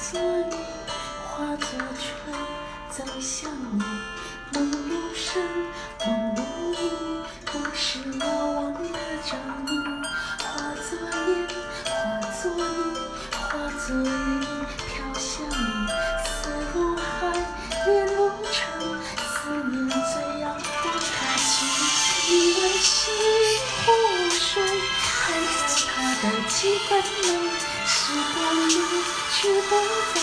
春，化作春走向你。梦如声，梦如影，不是遥望的踪影。化作烟，化作泥，化作云，飘向你。思如海，恋如城，思念最遥不可及。一往昔湖水，还在它的基本内。时光是否在，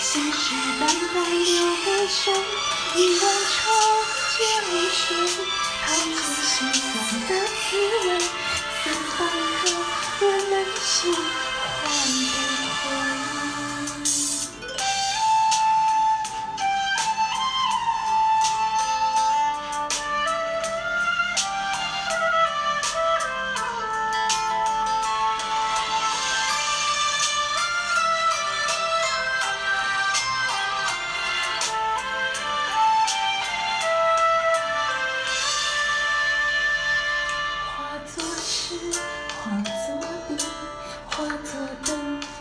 信誓旦旦留给谁？一碗长江水，淘尽心酸的滋味。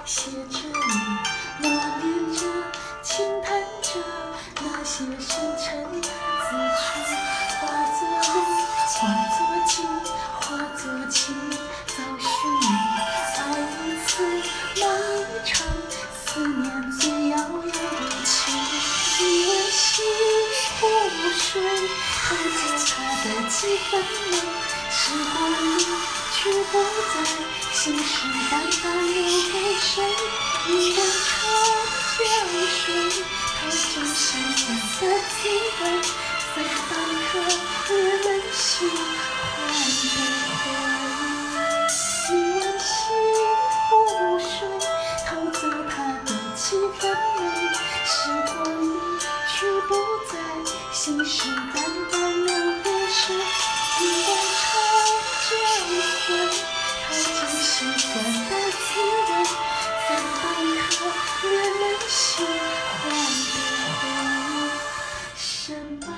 写着你，默念着，轻叹着那些深沉的字句。化作泪，化作金，化作情，找寻你。爱一次，梦一场，思念最遥遥无期。一往昔湖水，还在他的基本内。时光里。去不再，信誓旦旦留给谁？一碗长江水，淘尽心酸的滋味。三百颗热泪心，换不回。一往昔湖水，淘走它的几分美。时光一去不再，信誓旦旦什么